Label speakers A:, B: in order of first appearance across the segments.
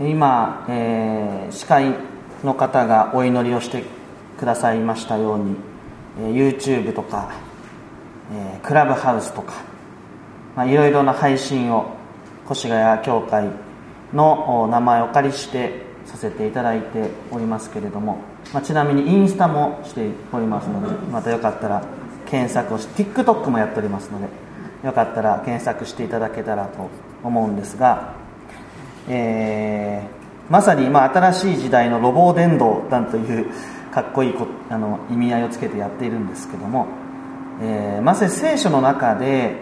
A: 今、えー、司会の方がお祈りをしてくださいましたように、えー、YouTube とか、えー、クラブハウスとか、まあ、いろいろな配信を越谷教会の名前をお借りしてさせていただいておりますけれども、まあ、ちなみにインスタもしておりますのでまたよかったら検索をして TikTok もやっておりますのでよかったら検索していただけたらと思うんですが、えー、まさに今新しい時代のロボ伝道なんというかっこいいこあの意味合いをつけてやっているんですけども、えー、まさに聖書の中で、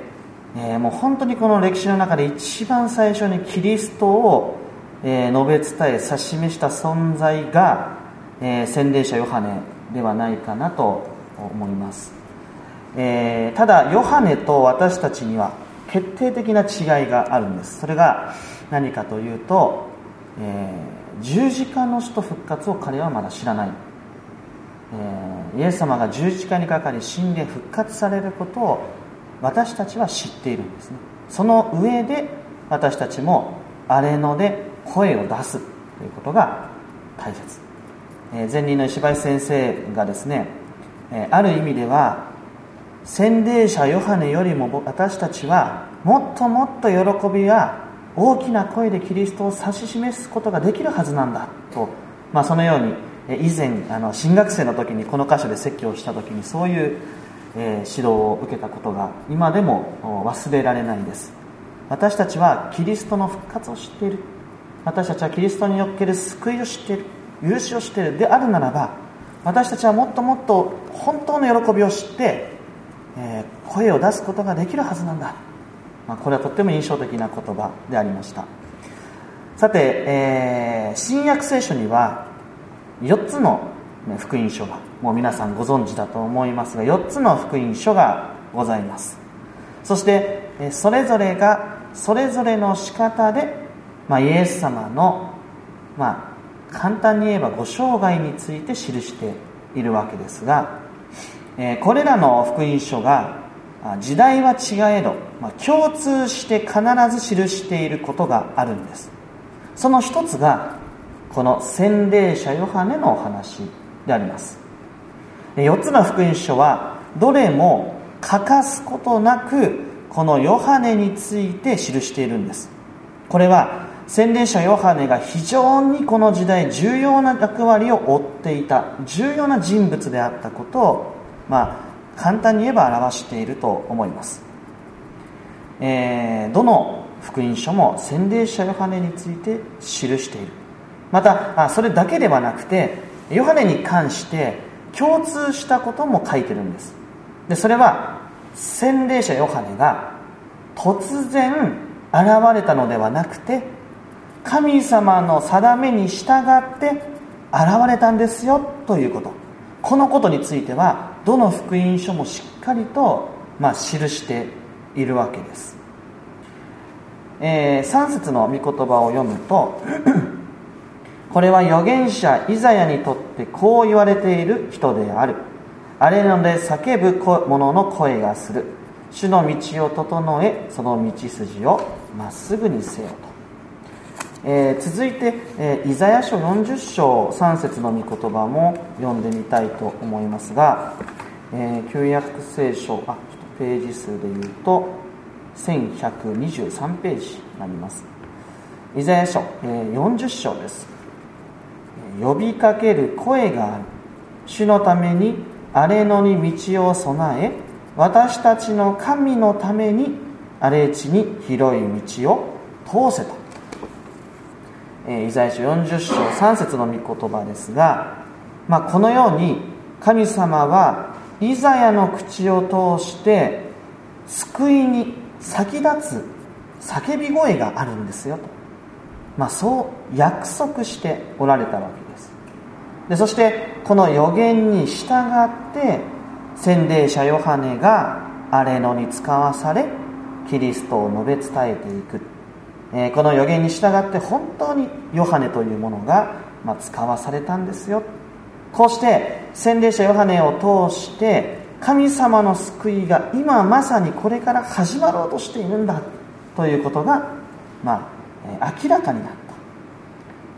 A: えー、もう本当にこの歴史の中で一番最初にキリストを、え述べ伝え指し示した存在が、え洗礼者ヨハネではないかなと思います。え、ただヨハネと私たちには決定的な違いがあるんです。それが何かというと、えー、十字架の死と復活を彼はまだ知らない、えー、イエス様が十字架にかかり死んで復活されることを私たちは知っているんですね。その上で私たちも荒れ野で声を出すということが大切、えー、前任の石橋先生がですね、えある意味では洗礼者ヨハネよりも私たちはもっともっと喜びや大きな声でキリストを指し示すことができるはずなんだと、まあ、そのように以前あの新学生の時にこの箇所で説教をした時にそういう、え、指導を受けたことが今でも忘れられないです。私たちはキリストの復活を知っている。私たちはキリストにおける救いを知っている。許しを知っているであるならば私たちはもっともっと本当の喜びを知ってえ、声を出すことができるはずなんだ、まあ、これはとっても印象的な言葉でありました。さて、えー、新約聖書には4つの、福音書がもう皆さんご存知だと思いますが4つの福音書がございます。そしてそれぞれがそれぞれの仕方で、まあ、イエス様の、まあ、簡単に言えばご生涯について記しているわけですがえこれらの福音書が時代は違えど、ま、共通して必ず記していることがあるんです。その一つがこの洗礼者ヨハネのお話であります。4つの福音書はどれも欠かすことなくこのヨハネについて記しているんです。これは洗礼者ヨハネが非常にこの時代重要な役割を負っていた重要な人物であったことをまあ、簡単に言えば表していると思います、えー、どの福音書も洗礼者ヨハネについて記している。またあそれだけではなくてヨハネに関して共通したことも書いてるんです。でそれは洗礼者ヨハネが突然現れたのではなくて神様の定めに従って現れたんですよということ。このことについてはどの福音書もしっかりと、まあ、記しているわけです、えー、3節の御言葉を読むと これは預言者イザヤにとってこう言われている人である。あれので叫ぶ者の声がする。主の道を整えその道筋をまっすぐにせよと。えー、続いて、えー、イザヤ書40章3節の御言葉も読んでみたいと思いますが、えー、旧約聖書あページ数でいうと1123ページになります。イザヤ書、40章です。呼びかける声がある。主のために荒れ野に道を備え私たちの神のために荒れ地に広い道を通せと。イザヤ書40章3節の御言葉ですが、まあ、このように神様はイザヤの口を通して救いに先立つ叫び声があるんですよと、まあ、そう約束しておられたわけです。でそしてこの予言に従って洗礼者ヨハネが荒れ野に使わされキリストを述べ伝えていく。えこの予言に従って本当にヨハネというものが、ま使わされたんですよ。こうして洗礼者ヨハネを通して神様の救いが今まさにこれから始まろうとしているんだということが、まあ、明らかになった。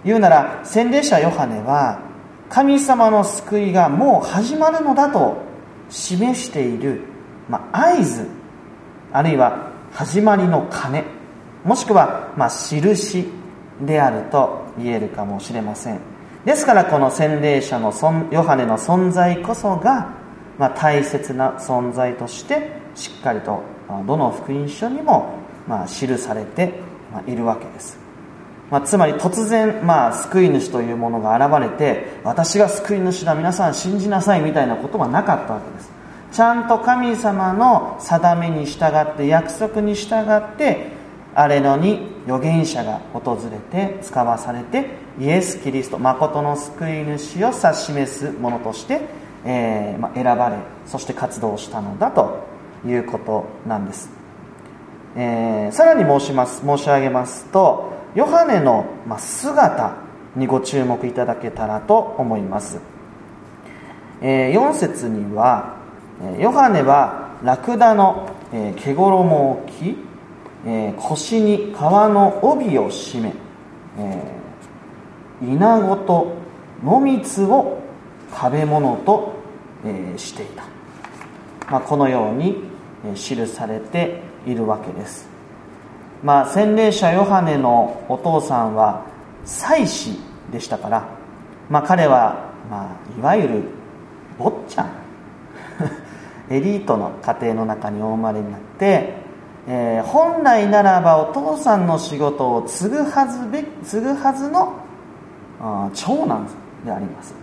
A: 言うなら洗礼者ヨハネは神様の救いがもう始まるのだと示している、まあ、合図あるいは始まりの鐘もしくは、まあ、印であると言えるかもしれません。ですからこの洗礼者のヨハネの存在こそが、まあ、大切な存在としてしっかりとどの福音書にも、まあ、記されているわけです、まあ、つまり突然、まあ、救い主というものが現れて私が救い主だ皆さん信じなさいみたいなことはなかったわけです。ちゃんと神様の定めに従って約束に従ってあれのに預言者が訪れて使わされてイエス・キリスト誠の救い主を指し示すものとして、えーまあ、選ばれそして活動したのだということなんです、えー、さらに申します申し上げますとヨハネの姿にご注目いただけたらと思います、えー、4節にはヨハネはラクダの毛衣を着え腰に皮の帯を締め稲子と野蜜を食べ物とえしていた、まあ、このように記されているわけです。まあ洗礼者ヨハネのお父さんは祭司でしたから、まあ、彼は、まあ、いわゆる坊ちゃん。エリートの家庭の中にお生まれになって、えー、本来ならばお父さんの仕事を継ぐはずべ継ぐはずの長男であります。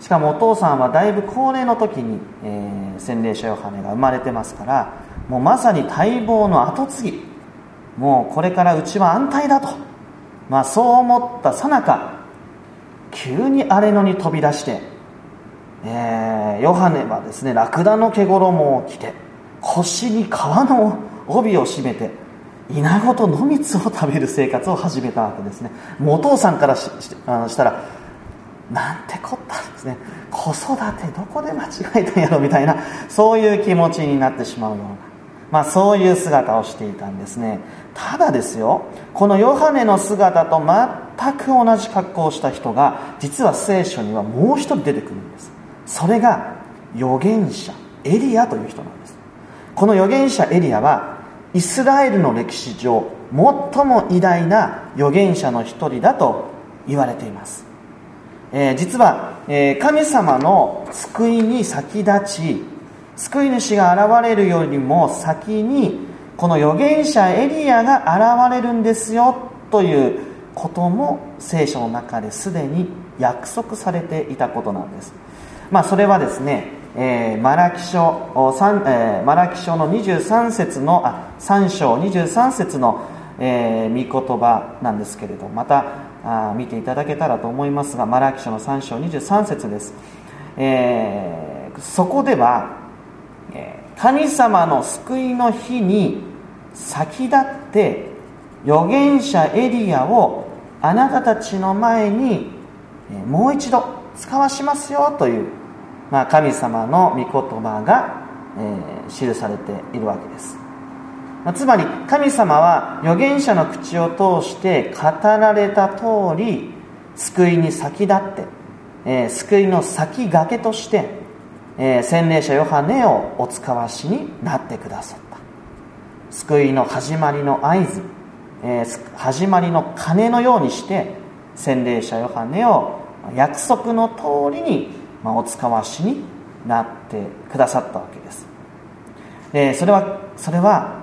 A: しかもお父さんはだいぶ高齢の時に、えー、洗礼者ヨハネが生まれてますからもうまさに待望の跡継ぎ。もうこれからうちは安泰だと、まあ、そう思ったさなか急に荒れ野に飛び出して、えー、ヨハネはですねラクダの毛衣を着て腰に皮の帯を締めて稲子と野蜜を食べる生活を始めたわけですね。もうお父さんからしあしたらなんてこったんですね。子育てどこで間違えたんやろみたいなそういう気持ちになってしまうような、まあ、そういう姿をしていたんですね。ただですよこのヨハネの姿と全く同じ格好をした人が実は聖書にはもう一人出てくるんです。それが預言者エリアという人なんです。この預言者エリアはイスラエルの歴史上最も偉大な預言者の一人だと言われています。えー、実は、えー、神様の救いに先立ち救い主が現れるよりも先にこの預言者エリアが現れるんですよということも聖書の中ですでに約束されていたことなんです、まあ、それはですね、えー、マラキ書3、えー、マラキ書の23節のあ3章23節の、えー、御言葉なんですけれどまたあ見ていただけたらと思いますがマラキ書の3章23節です、えー、そこでは、神様の救いの日に先立って預言者エリアをあなたたちの前にもう一度使わしますよという、まあ、神様の御言葉が、え、記されているわけです。まつまり神様は預言者の口を通して語られた通り救いに先立って、え、救いの先駆けとして、え、洗礼者ヨハネをお使わしになってくださった。救いの始まりの合図、え、始まりの鐘のようにして洗礼者ヨハネを約束の通りに、まあ、お使わしになってくださったわけです、え、それはそれは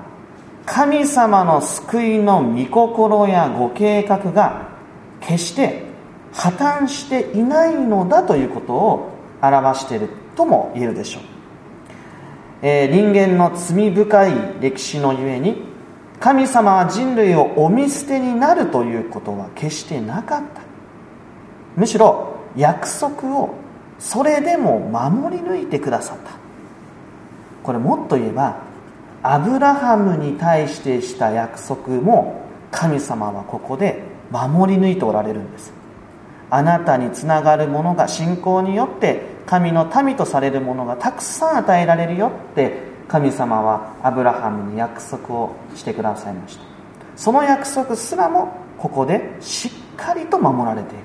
A: 神様の救いの御心やご計画が決して破綻していないのだということを表しているとも言えるでしょう、えー、人間の罪深い歴史のゆえに神様は人類をお見捨てになるということは決してなかった。むしろ約束をそれでも守り抜いてくださった。これもっと言えばアブラハムに対してした約束も神様はここで守り抜いておられるんです。あなたにつながるものが信仰によって神の民とされるものがたくさん与えられるよって神様はアブラハムに約束をしてくださいました。その約束すらもここでしっかりと守られている。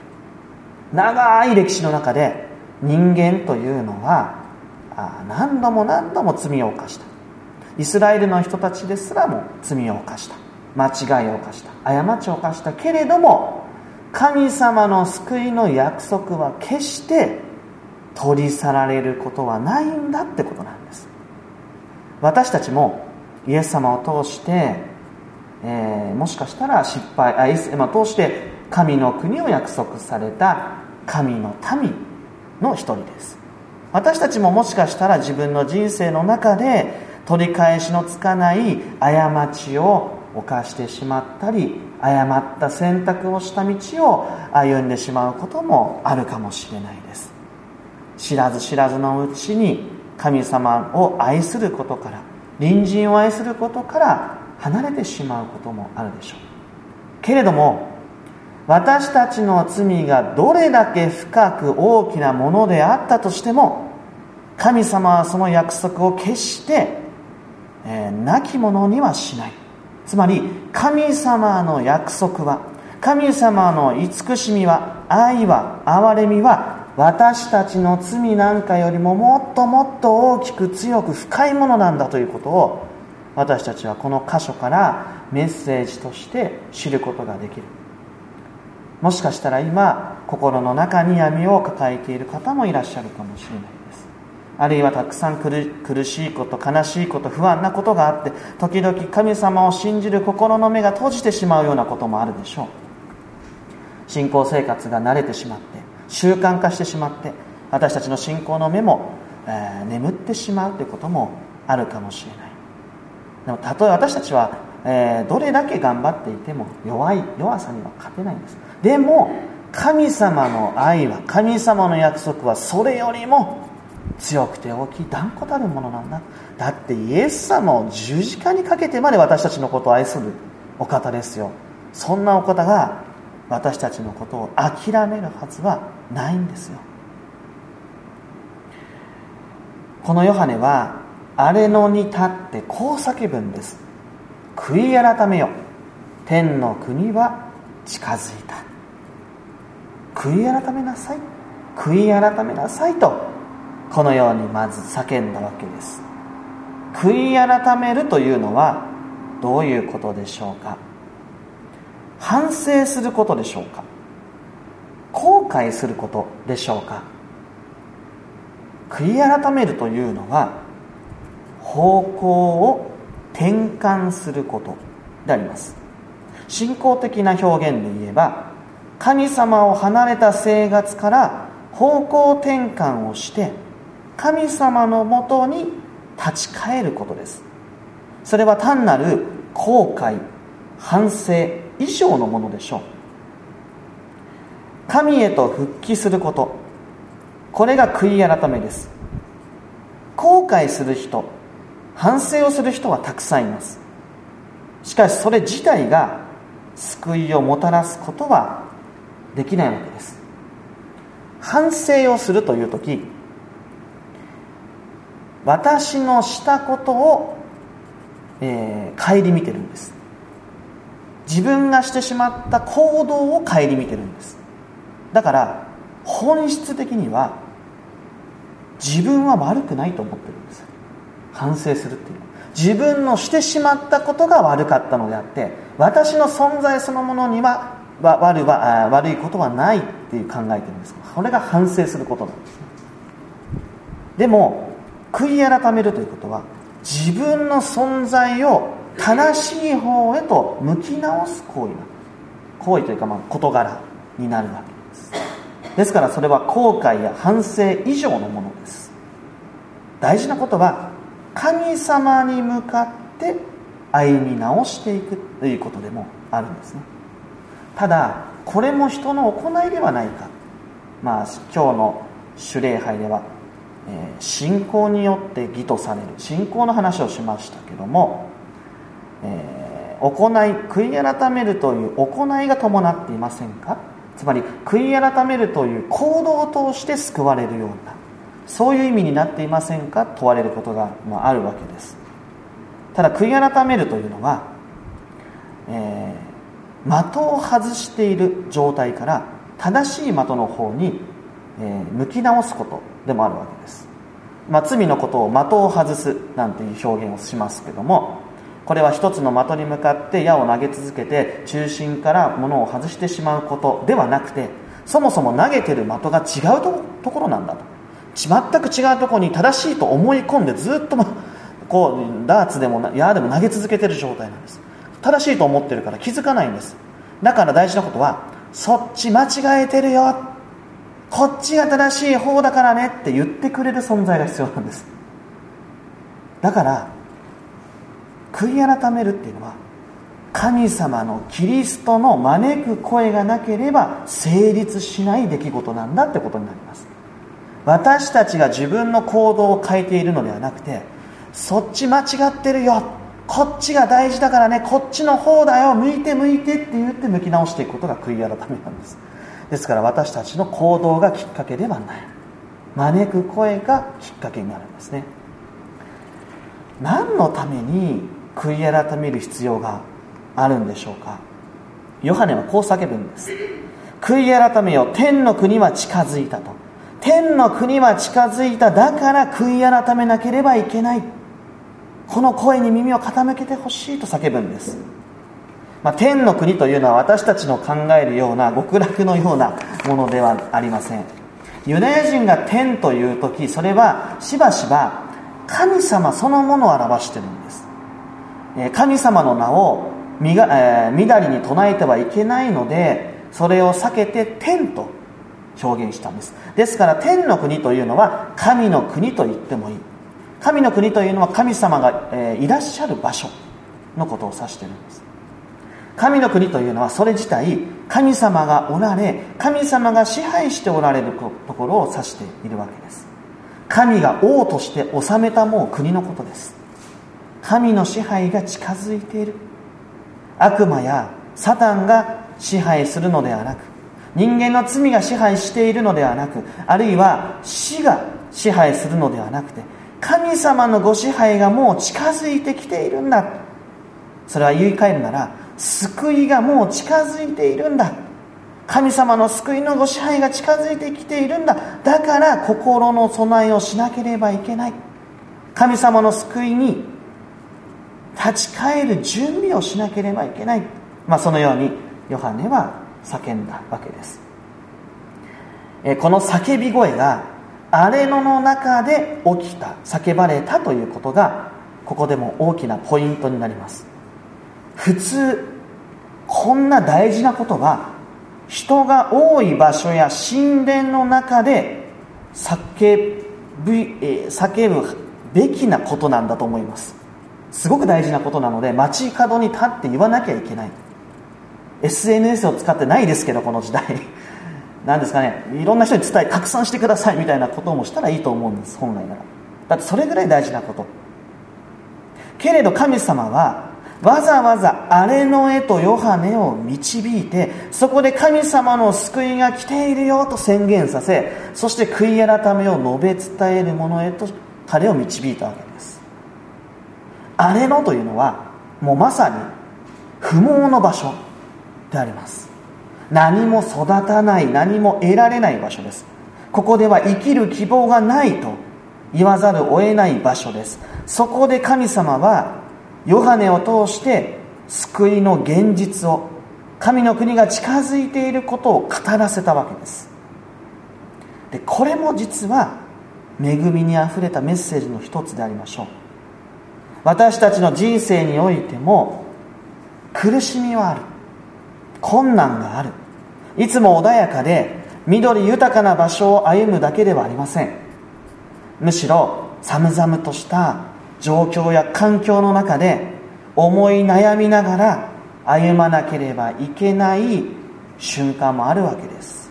A: 長い歴史の中で人間というのは何度も何度も罪を犯した。イスラエルの人たちですらも罪を犯した。間違いを犯した。過ちを犯した。けれども神様の救いの約束は決して取り去られることはないんだってことなんです。私たちもイエス様を通して、えー、もしかしたら失敗あイエス、まあ、通して神の国を約束された神の民の一人です。私たちももしかしたら自分の人生の中で取り返しのつかない過ちを犯してしまったり誤った選択をした道を歩んでしまうこともあるかもしれないです。知らず知らずのうちに神様を愛することから隣人を愛することから離れてしまうこともあるでしょう。けれども私たちの罪がどれだけ深く大きなものであったとしても神様はその約束を決して、えー、亡き者にはしない。つまり神様の約束は神様の慈しみは愛は憐れみは私たちの罪なんかよりももっともっと大きく強く深いものなんだということを私たちはこの箇所からメッセージとして知ることができる。もしかしたら今心の中に闇を抱えている方もいらっしゃるかもしれないです。あるいはたくさん苦しいこと悲しいこと不安なことがあって時々神様を信じる心の目が閉じてしまうようなこともあるでしょう。信仰生活が慣れてしまって習慣化してしまって私たちの信仰の目も、えー、眠ってしまうということもあるかもしれない。でもたとえ私たちは、えー、どれだけ頑張っていても弱い弱さには勝てないんです。でも神様の愛は神様の約束はそれよりも強くて大きい断固たるものなんだ。だってイエス様を十字架にかけてまで私たちのことを愛するお方ですよ。そんなお方が私たちのことを諦めるはずはないんですよ。このヨハネは荒れ野に立ってこう叫ぶんです。悔い改めよ。天の国は近づいた。悔い改めなさい。悔い改めなさいとこのようにまず叫んだわけです。悔い改めるというのはどういうことでしょうか？反省することでしょうか？後悔することでしょうか？悔い改めるというのは方向を転換することであります。信仰的な表現で言えば神様を離れた生活から方向転換をして神様のもとに立ち返ることです。それは単なる後悔反省以上のものでしょう。神へと復帰すること。これが悔い改めです。後悔する人反省をする人はたくさんいます。しかしそれ自体が救いをもたらすことはできないわけです。反省をするという時私のしたことを、えー、顧みてるんです。自分がしてしまった行動を顧みてるんです。だから本質的には自分は悪くないと思ってるんです。反省するっていう自分のしてしまったことが悪かったのであって私の存在そのものには悪は悪いことはないっていう考えてるんですこれが反省することなんですね。でも悔い改めるということは自分の存在を正しい方へと向き直す行為な行為というかまあ事柄になるわけです。ですからそれは後悔や反省以上のものです。大事なことは神様に向かって歩み直していくということでもあるんですね。ただこれも人の行いではないか。まあ今日の主礼拝ではえ信仰によって義とされる。信仰の話をしましたけども、え、行い悔い改めるという行いが伴っていませんか？つまり悔い改めるという行動を通して救われるようなそういう意味になっていませんか？問われることが、まあ、るわけです。ただ悔い改めるというのは、えー、的を外している状態から正しい的の方に、えー、向き直すことでもあるわけです、まあ、罪のことを的を外すなんていう表現をしますけどもこれは一つの的に向かって矢を投げ続けて中心から物を外してしまうことではなくてそもそも投げてる的が違うところなんだと。全く違うところに正しいと思い込んでずっとこうダーツでも矢でも投げ続けてる状態なんです。正しいと思ってるから気づかないんです。だから大事なことはそっち間違えてるよ。こっちが正しい方だからね。って言ってくれる存在が必要なんです。だから悔い改めるっていうのは神様のキリストの招く声がなければ成立しない出来事なんだってことになります。私たちが自分の行動を変えているのではなくてそっち間違ってるよ。こっちが大事だからねこっちの方だよ向いて向いてって言って向き直していくことが悔い改めなんです。ですから私たちの行動がきっかけではない。招く声がきっかけになるんですね。何のために悔い改める必要があるんでしょうか。ヨハネはこう叫ぶんです。悔い改めよ天の国は近づいたと。天の国は近づいた。だから悔い改めなければいけない。この声に耳を傾けてほしいと叫ぶんです、まあ、天の国というのは私たちの考えるような極楽のようなものではありません。ユダヤ人が天という時それはしばしば神様そのものを表してるんです。神様の名をみが、えー、みだりに唱えてはいけないのでそれを避けて天と表現したんです。ですから天の国というのは神の国と言ってもいい。神の国というのは神様が、え、いらっしゃる場所のことを指しているんです。神の国というのはそれ自体神様がおられ神様が支配しておられるところを指しているわけです。神が王として治めたもう国のことです。神の支配が近づいている。悪魔やサタンが支配するのではなく人間の罪が支配しているのではなくあるいは死が支配するのではなくて神様のご支配がもう近づいてきているんだ。それは言い換えるなら救いがもう近づいているんだ。神様の救いのご支配が近づいてきているんだ。だから心の備えをしなければいけない。神様の救いに立ち返る準備をしなければいけない、まあ、そのようにヨハネは叫んだわけです。この叫び声が荒れ野の中で起きた叫ばれたということがここでも大きなポイントになります。普通こんな大事なことは人が多い場所や神殿の中で叫ぶ叫ぶべきなことなんだと思います。すごく大事なことなので街角に立って言わなきゃいけない。SNS を使ってないですけどこの時代。なんですかねいろんな人に伝え拡散してくださいみたいなこともしたらいいと思うんです本来なら。だってそれぐらい大事なこと。けれど神様はわざわざ荒れの絵とヨハネを導いてそこで神様の救いが来ているよと宣言させそして悔い改めを述べ伝える者へと彼を導いたわけです。荒れ野というのはもうまさに不毛の場所であります。何も育たない何も得られない場所です。ここでは生きる希望がないと言わざるを得ない場所です。そこで神様はヨハネを通して救いの現実を神の国が近づいていることを語らせたわけです。でこれも実は恵みにあふれたメッセージの一つでありましょう。私たちの人生においても苦しみはある。困難がある。いつも穏やかで緑豊かな場所を歩むだけではありません。むしろ寒々とした状況や環境の中で思い悩みながら歩まなければいけない瞬間もあるわけです。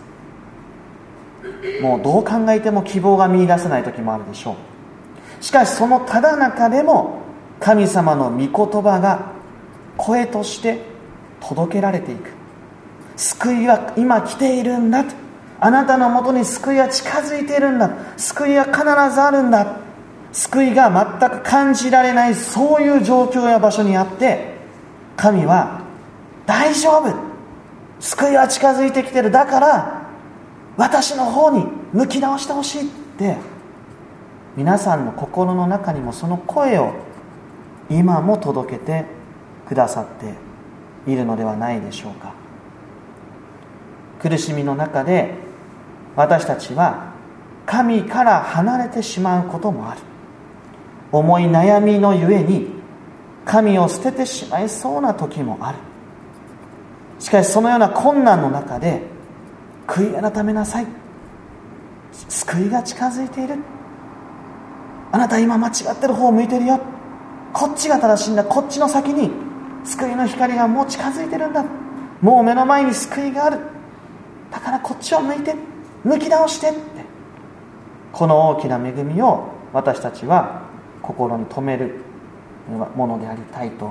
A: もうどう考えても希望が見いだせない時もあるでしょう。しかしそのただ中でも神様の御言葉が声として届けられていく。救いは今来ているんだと。あなたのもとに救いは近づいているんだ救いは必ずあるんだ救いが全く感じられないそういう状況や場所にあって神は大丈夫。救いは近づいてきてるだから私の方に向き直してほしいって。皆さんの心の中にもその声を今も届けてくださっているのではないでしょうか。苦しみの中で私たちは神から離れてしまうこともある。思い悩みのゆえに神を捨ててしまいそうな時もある。しかしそのような困難の中で悔い改めなさい。救いが近づいている。あなた今間違ってる方を向いてるよ。こっちが正しいんだ。こっちの先に救いの光がもう近づいてるんだ。もう目の前に救いがある。だからこっちを向いて抜き直してって。この大きな恵みを私たちは心に留めるものでありたいと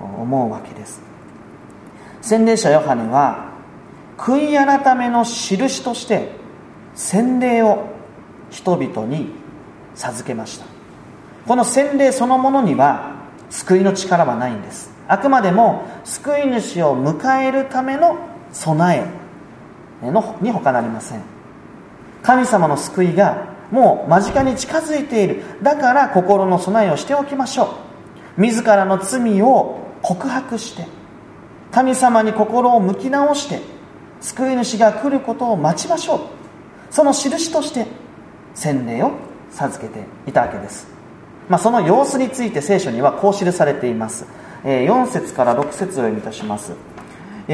A: 思うわけです。洗礼者ヨハネは悔い改めの印として洗礼を人々に授けました。この洗礼そのものには救いの力はないんです。あくまでも救い主を迎えるための備え。のに他なりません。神様の救いがもう間近に近づいている。だから心の備えをしておきましょう。自らの罪を告白して。神様に心を向き直して。救い主が来ることを待ちましょう。その印として。洗礼を授けていたわけです、まあ、その様子について聖書にはこう記されています。4節から6節を読みいたします。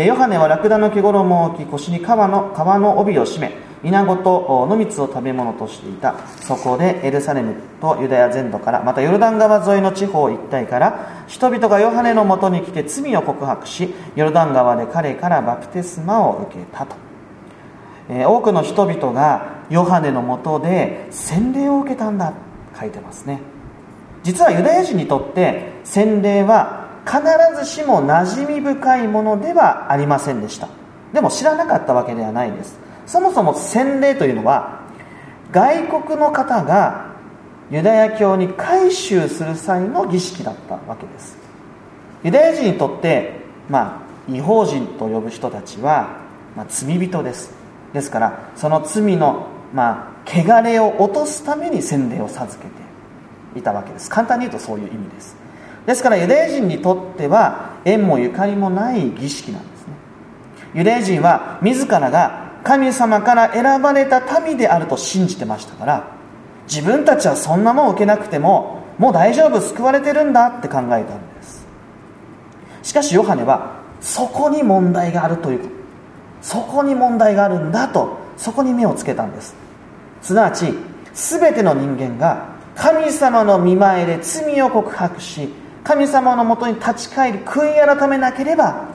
A: ヨハネはラクダの毛衣を置き腰に皮の皮の帯を締め稲子と野蜜を食べ物としていた。そこでエルサレムとユダヤ全土からまたヨルダン川沿いの地方一帯から人々がヨハネのもとに来て罪を告白しヨルダン川で彼からバプテスマを受けたと、えー、多くの人々がヨハネのもとで洗礼を受けたんだ書いてますね。実はユダヤ人にとって洗礼は必ずしも馴染み深いものではありませんでした。でも知らなかったわけではないです。そもそも洗礼というのは外国の方がユダヤ教に改宗する際の儀式だったわけです。ユダヤ人にとってまあ違法人と呼ぶ人たちは、まあ、罪人です。ですからその罪のまあ汚れを落とすために洗礼を授けていたわけです。簡単に言うとそういう意味です。ですからユダヤ人にとっては縁もゆかりもない儀式なんですね。ユダヤ人は自らが神様から選ばれた民であると信じてましたから自分たちはそんなもん受けなくてももう大丈夫救われてるんだって考えたんです。しかしヨハネはそこに問題があるということ。そこに問題があるんだとそこに目をつけたんです。すなわち全ての人間が神様の見前で罪を告白し神様のもとに立ち返り悔い改めなければ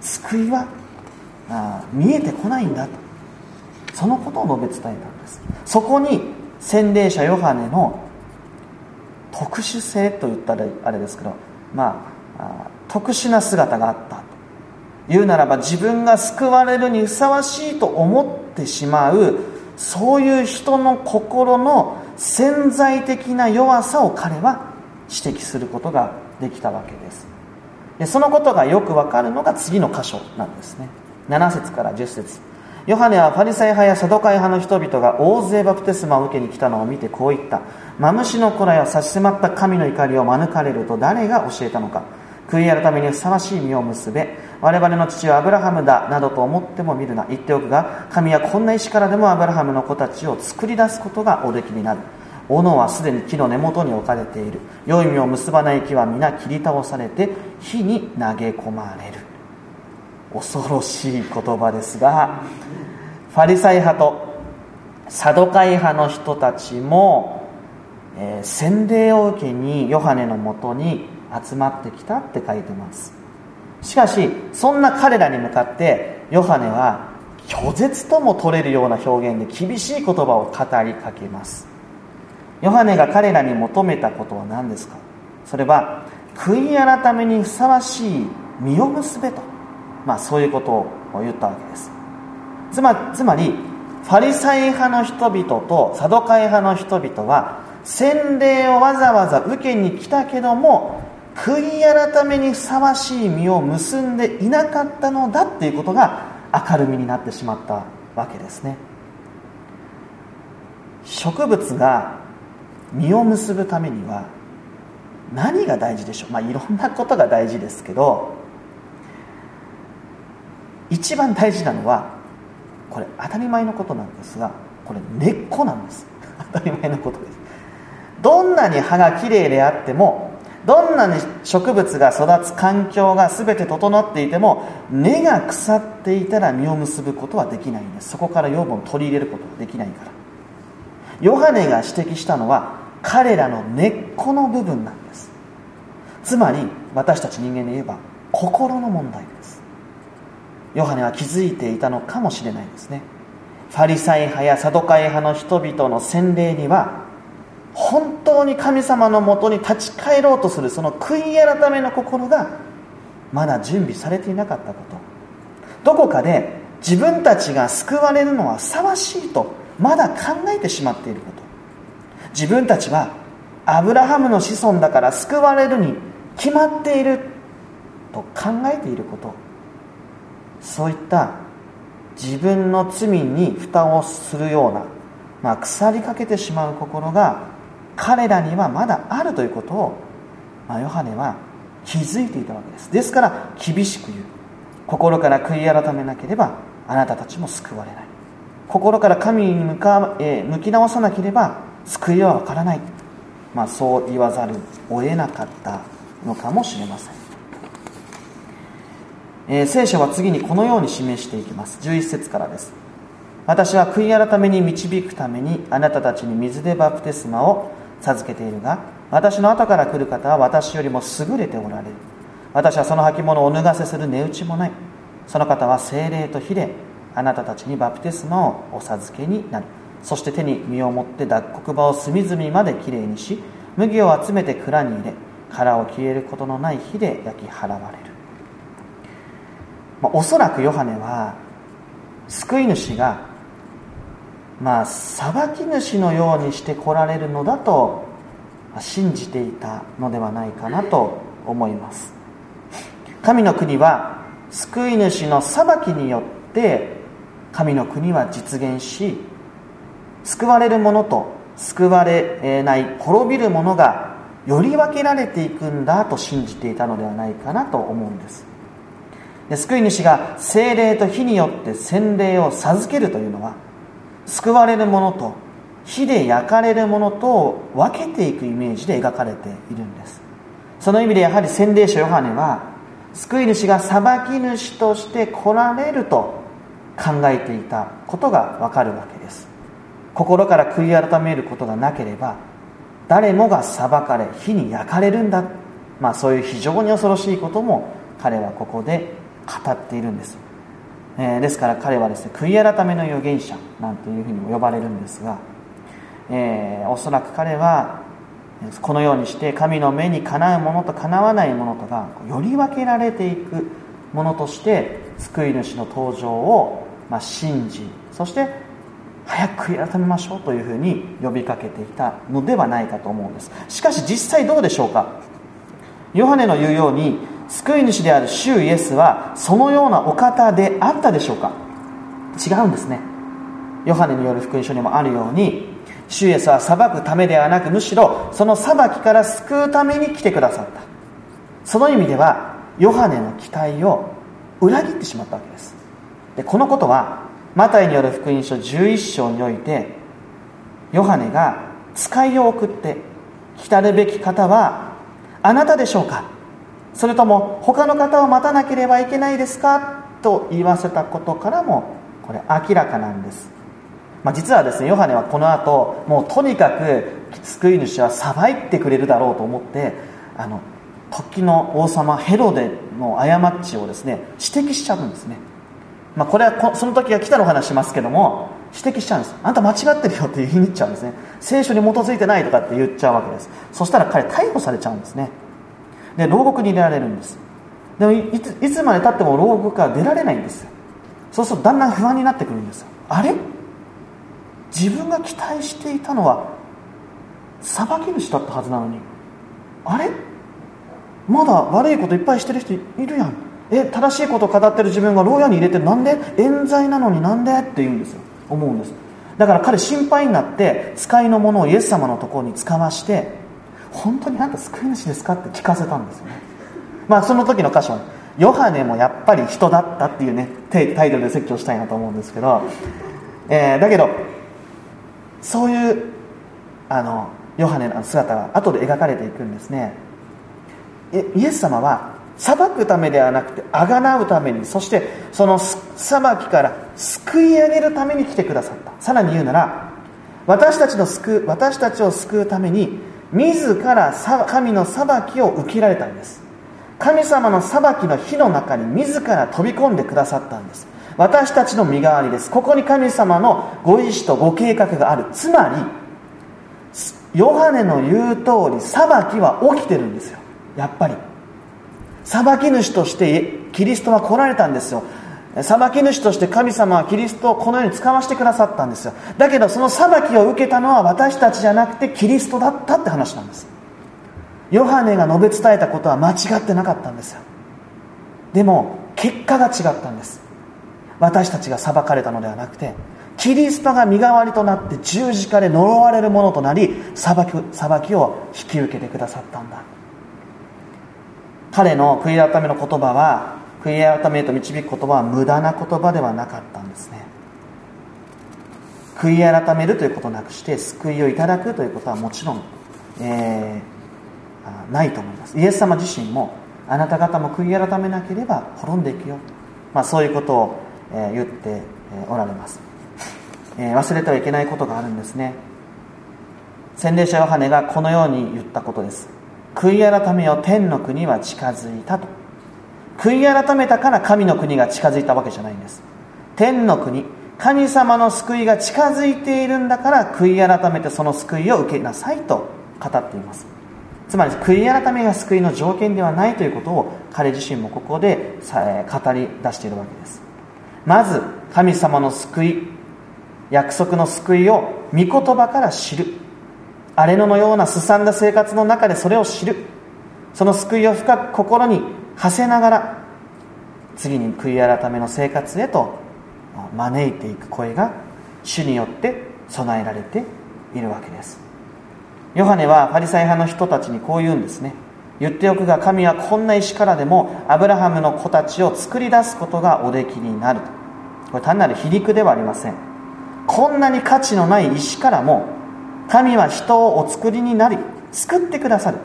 A: 救いはあ見えてこないんだと。そのことを述べ伝えたんです。そこに洗礼者ヨハネの特殊性と言ったらあれですけどまあ特殊な姿があったと。言うならば自分が救われるにふさわしいと思ってしまうそういう人の心の潜在的な弱さを彼は指摘することができたわけです。でそのことがよくわかるのが次の箇所なんですね。7節から10節。ヨハネはパリサイ派やサドカイ派の人々が大勢バプテスマを受けに来たのを見てこう言った。マムシの子らや差し迫った神の怒りを免れると誰が教えたのか。悔い改めにふさわしい実を結べ。我々の父はアブラハムだなどと思っても見るな。言っておくが神はこんな石からでもアブラハムの子たちを作り出すことがおできになる。斧はすでに木の根元に置かれている。良い実を結ばない木は皆切り倒されて火に投げ込まれる。恐ろしい言葉ですがファリサイ派とサドカイ派の人たちも、えー、洗礼を受けにヨハネのもとに集まってきたって書いてます。しかしそんな彼らに向かってヨハネは拒絶とも取れるような表現で厳しい言葉を語りかけます。ヨハネが彼らに求めたことは何ですか？それは悔い改めにふさわしい実を結べと。まあ、そういうことを言ったわけです。つまつまりファリサイ派の人々とサドカイ派の人々は洗礼をわざわざ受けに来たけども悔い改めにふさわしい実を結んでいなかったのだっていうことが明るみになってしまったわけですね。植物が実を結ぶためには何が大事でしょう？まあいろんなことが大事ですけど一番大事なのはこれ当たり前のことなんですがこれ根っこなんです。当たり前のことです。どんなに葉がきれいであってもどんなに植物が育つ環境が全て整っていても根が腐っていたら実を結ぶことはできないんです。そこから養分を取り入れることができないから。ヨハネが指摘したのは彼らの根っこの部分なんです。つまり私たち人間で言えば心の問題です。ヨハネは気づいていたのかもしれないですね。ファリサイ派やサドカイ派の人々の洗礼には本当に神様のもとに立ち返ろうとするその悔い改めの心がまだ準備されていなかったこと。どこかで自分たちが救われるのはふさわしいとまだ考えてしまっていること。自分たちはアブラハムの子孫だから救われるに決まっていると考えていること。そういった自分の罪に蓋をするような、まあ、腐りかけてしまう心が彼らにはまだあるということを、まあ、ヨハネは気づいていたわけです。ですから厳しく言う。心から悔い改めなければあなたたちも救われない。心から神に向か、えー、向き直さなければ救いは分からない、まあ、そう言わざるを得なかったのかもしれません、えー、聖書は次にこのように示していきます。11節からです。私は悔い改めに導くためにあなたたちに水でバプテスマを授けているが私の後から来る方は私よりも優れておられる。私はその履物を脱がせする値打ちもない。その方は精霊と火であなたたちにバプテスマをお授けになる。そして手に身を持って脱穀場を隅々まできれいにし麦を集めて蔵に入れ殻を消えることのない火で焼き払われる、まあ、おそらくヨハネは救い主がまあ裁き主のようにして来られるのだと信じていたのではないかなと思います。神の国は救い主の裁きによって神の国は実現し救われる者と救われない滅びる者がより分けられていくんだと信じていたのではないかなと思うんです。で救い主が精霊と火によって洗礼を授けるというのは救われるものと火で焼かれるものと分けていくイメージで描かれているんです。その意味でやはり洗礼者ヨハネは救い主が裁き主として来られると考えていたことがわかるわけ。心から悔い改めることがなければ誰もが裁かれ火に焼かれるんだ、まあ、そういう非常に恐ろしいことも彼はここで語っているんです。えー、ですから彼はですね悔い改めの預言者なんていうふうにも呼ばれるんですが、えー、おそらく彼はこのようにして神の目にかなうものとかなわないものとがより分けられていくものとして救い主の登場を、ま、信じそして早く悔い改めましょうというふうに呼びかけていたのではないかと思うんです。しかし実際どうでしょうか？ヨハネの言うように救い主である主イエスはそのようなお方であったでしょうか？違うんですね。ヨハネによる福音書にもあるように主イエスは裁くためではなくむしろその裁きから救うために来てくださった。その意味ではヨハネの期待を裏切ってしまったわけです。でこのことはマタイによる福音書11章においてヨハネが使いを送って来たるべき方はあなたでしょうか？それとも他の方を待たなければいけないですか？と言わせたことからもこれ明らかなんです、まあ、実はですねヨハネはこの後もうとにかく救い主は裁いてくれるだろうと思ってあの時の王様ヘロデの過ちをですね指摘しちゃうんですね、まあ、これはその時が来たの話しますけども指摘しちゃうんです。あんた間違ってるよって言いに行っちゃうんですね。聖書に基づいてないとかって言っちゃうわけです。そしたら彼逮捕されちゃうんですね。で牢獄に入れられるんです。でもいついつまでたっても牢獄から出られないんですそうするとだんだん不安になってくるんですあれ？自分が期待していたのは裁き主だったはずなのに。あれ？まだ悪いこといっぱいしてる人いるやん。え正しいことを語ってる自分が牢屋に入れてなんで？冤罪なのになんで？って言うんですよ。思うんです。だから彼心配になって使いのものをイエス様のところに使わして本当にあんた救い主ですか？って聞かせたんですよね。まあその時の箇所。ヨハネもやっぱり人だったっていうねタイトルで説教したいなと思うんですけど、えー、だけどそういうあのヨハネの姿が後で描かれていくんですね。イエス様は裁くためではなくてあがなうためにそしてその裁きから救い上げるために来てくださった。さらに言うなら私たちの救う私たちを救うために自ら神の裁きを受けられたんです。神様の裁きの火の中に自ら飛び込んでくださったんです。私たちの身代わりです。ここに神様のご意志とご計画がある。つまりヨハネの言う通り裁きは起きてるんですよ。やっぱり。裁き主としてキリストは来られたんですよ。裁き主として神様はキリストをこの世に使わせてくださったんですよ。だけどその裁きを受けたのは私たちじゃなくてキリストだったって話なんですヨハネが述べ伝えたことは間違ってなかったんですよ。でも結果が違ったんです。私たちが裁かれたのではなくてキリストが身代わりとなって十字架で呪われるものとなり裁き裁きを引き受けてくださったんだ。彼の悔い改めの言葉は悔い改めへと導く言葉は無駄な言葉ではなかったんですね。悔い改めるということなくして救いをいただくということはもちろん、えー、ないと思います。イエス様自身もあなた方も悔い改めなければ滅んでいくよ、まあ、そういうことを、えー、言っておられます、えー、忘れてはいけないことがあるんですね。洗礼者ヨハネがこのように言ったことです。悔い改めよ天の国は近づいたと。悔い改めたから神の国が近づいたわけじゃないんです。天の国神様の救いが近づいているんだから悔い改めてその救いを受けなさいと語っています。つまり悔い改めが救いの条件ではないということを彼自身もここで語り出しているわけです。まず神様の救い約束の救いを御言葉から知る。荒れ野のようなすさんだ生活の中でそれを知る。その救いを深く心に馳せながら次に悔い改めの生活へと招いていく声が主によって備えられているわけです。ヨハネはパリサイ派の人たちにこう言うんですね。言っておくが神はこんな石からでもアブラハムの子たちを作り出すことがおできになると。これ単なる皮肉ではありません。こんなに価値のない石からも神は人をお作りになり救ってくださる。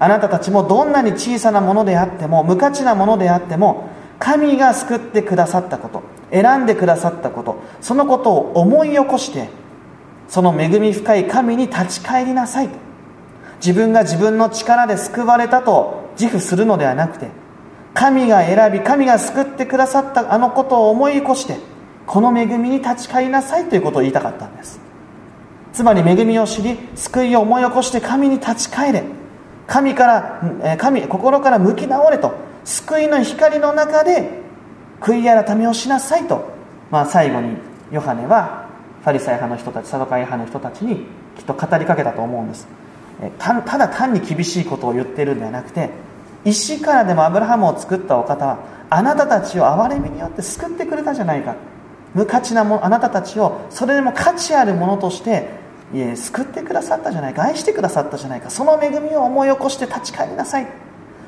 A: あなたたちもどんなに小さなものであっても無価値なものであっても神が救ってくださったこと選んでくださったことそのことを思い起こしてその恵み深い神に立ち返りなさいと。自分が自分の力で救われたと自負するのではなくて神が選び神が救ってくださったあのことを思い起こしてこの恵みに立ち返りなさいということを言いたかったんです。つまり恵みを知り救いを思い起こして神に立ち返れ。神から神心から向き直れと。救いの光の中で悔い改めをしなさいと、まあ、最後にヨハネはファリサイ派の人たちサドカイ派の人たちにきっと語りかけたと思うんです。たただ単に厳しいことを言ってるんではなくて石からでもアブラハムを作ったお方はあなたたちを憐れみによって救ってくれたじゃないか。無価値なものあなたたちをそれでも価値あるものとしていえ救ってくださったじゃないか愛してくださったじゃないかその恵みを思い起こして立ち返りなさい。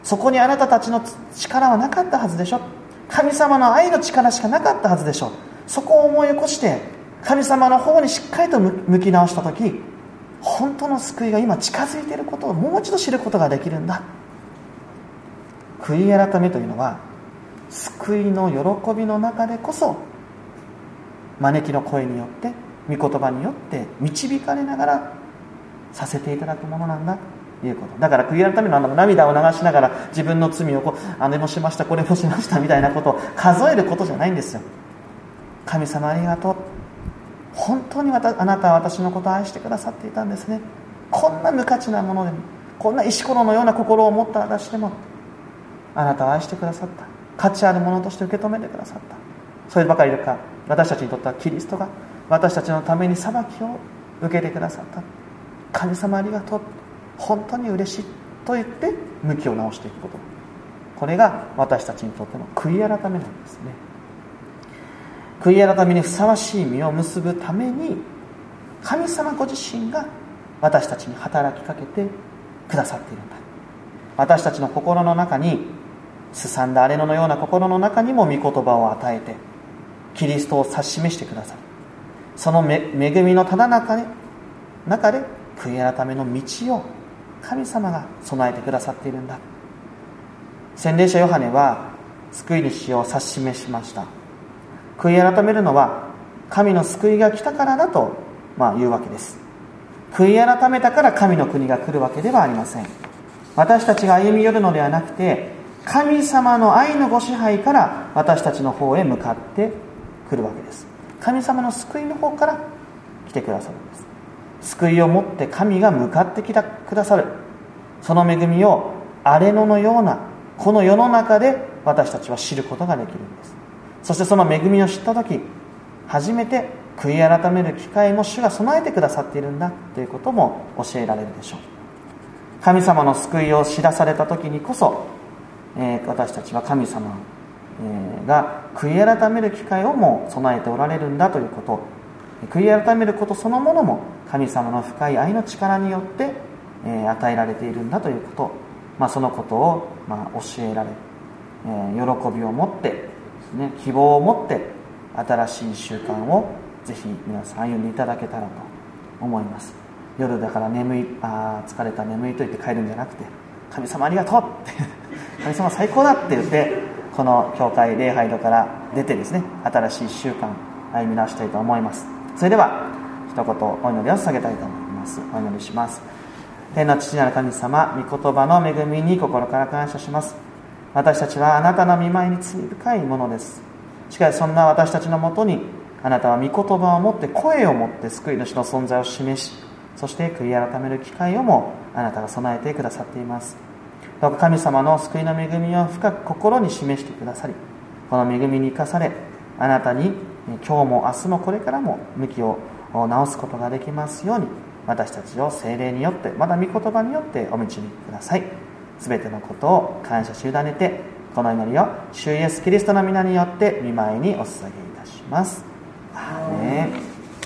A: そこにあなたたちの力はなかったはずでしょ。神様の愛の力しかなかったはずでしょ。そこを思い起こして神様の方にしっかりと向き直した時本当の救いが今近づいていることをもう一度知ることができるんだ。悔い改めというのは救いの喜びの中でこそ招きの声によって御言葉によって導かれながらさせていただくものなんだということ。だから悔い改めの涙を流しながら自分の罪をこうあれもしましたこれもしましたみたいなことを数えることじゃないんですよ。神様ありがとう。本当にあなたは私のことを愛してくださっていたんですね。こんな無価値なものでもこんな石ころのような心を持った私でもあなたは愛してくださった。価値あるものとして受け止めてくださった。そればかりか。私たちにとってはキリストが私たちのために裁きを受けてくださった。神様ありがとう。本当に嬉しいと言って向きを直していくこと。これが私たちにとっての悔い改めなんですね。悔い改めにふさわしい実を結ぶために神様ご自身が私たちに働きかけてくださっているんだ。私たちの心の中にすさんだ荒れ野のような心の中にも御言葉を与えてキリストを指し示してくださる。その恵みのただ中で中で悔い改めの道を神様が備えてくださっているんだ。洗礼者ヨハネは救い主を指し示しました。悔い改めるのは神の救いが来たからだと、まあ、言うわけです。悔い改めたから神の国が来るわけではありません。私たちが歩み寄るのではなくて神様の愛のご支配から私たちの方へ向かってくるわけです。神様の救いの方から来てくださるんです。救いを持って神が向かってきたくださる。その恵みを荒れ野のようなこの世の中で私たちは知ることができるんです。そしてその恵みを知った時初めて悔い改める機会も主が備えてくださっているんだということも教えられるでしょう。神様の救いを知らされた時にこそ、えー、私たちは神様が悔い改める機会をも備えておられるんだということ。悔い改めることそのものも神様の深い愛の力によって、与えられているんだということ、まあ、そのことを、ま教えられ、喜びを持ってですね希望を持って新しい習慣をぜひ皆さん歩んでいただけたらと思います。夜だから眠いあ疲れた眠いと言って帰るんじゃなくて神様ありがとうって 神様最高だって言ってこの教会礼拝堂から出てですね新しい1週間歩み出したいと思います。それでは一言お祈りを捧げたいと思いますお祈りします。天の父なる神様御言葉の恵みに心から感謝します。私たちはあなたの見舞いに罪深いものです。しかしそんな私たちのもとにあなたは御言葉を持って声を持って救い主の存在を示しそして悔い改める機会をもあなたが備えてくださっています。どうか神様の救いの恵みを深く心に示してくださりこの恵みに生かされあなたに今日も明日もこれからも向きを直すことができますように私たちを精霊によってまだ御言葉によってお導きください。全てのことを感謝し委ねてこの祈りを主イエスキリストの皆によって見舞いにお捧げいたします。アー